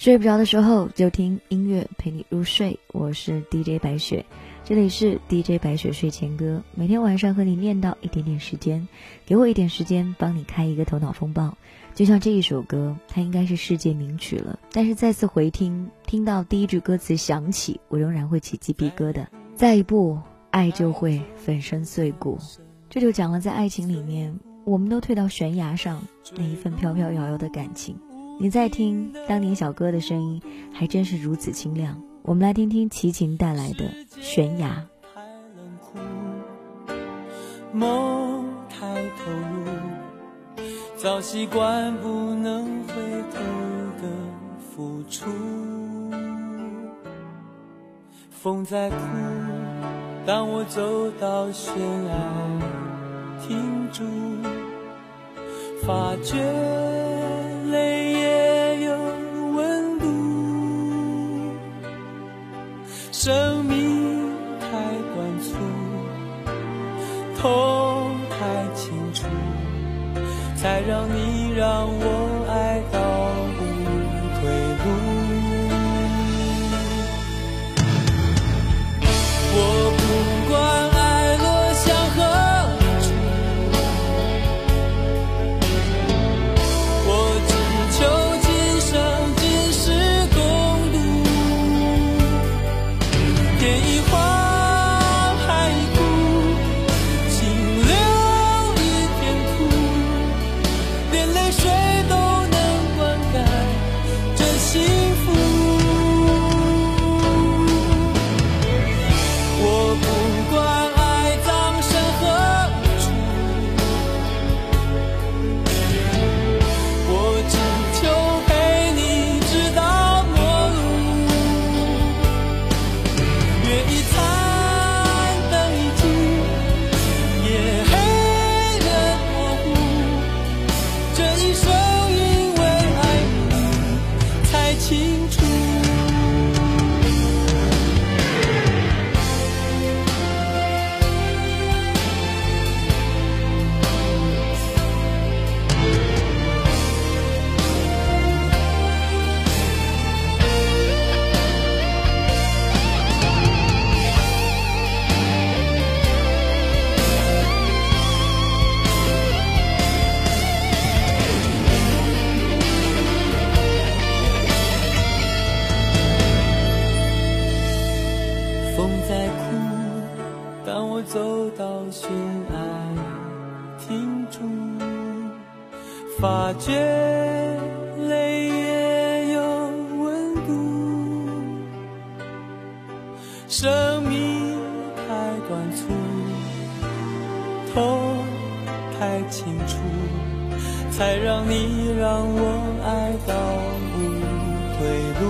睡不着的时候就听音乐陪你入睡，我是 DJ 白雪，这里是 DJ 白雪睡前歌，每天晚上和你念叨一点点时间，给我一点时间，帮你开一个头脑风暴。就像这一首歌，它应该是世界名曲了，但是再次回听，听到第一句歌词响起，我仍然会起鸡皮疙瘩。再一步，爱就会粉身碎骨。这就讲了，在爱情里面，我们都退到悬崖上那一份飘飘摇摇的感情。你在听当年小哥的声音，还真是如此清亮。我们来听听齐秦带来的《悬崖》。梦太投入，早习惯不能回头的付出。风在哭，当我走到悬崖，停住，发觉。生命太短促，痛太清楚，才让你让我发觉泪也有温度，生命太短促，痛太清楚，才让你让我爱到无归路。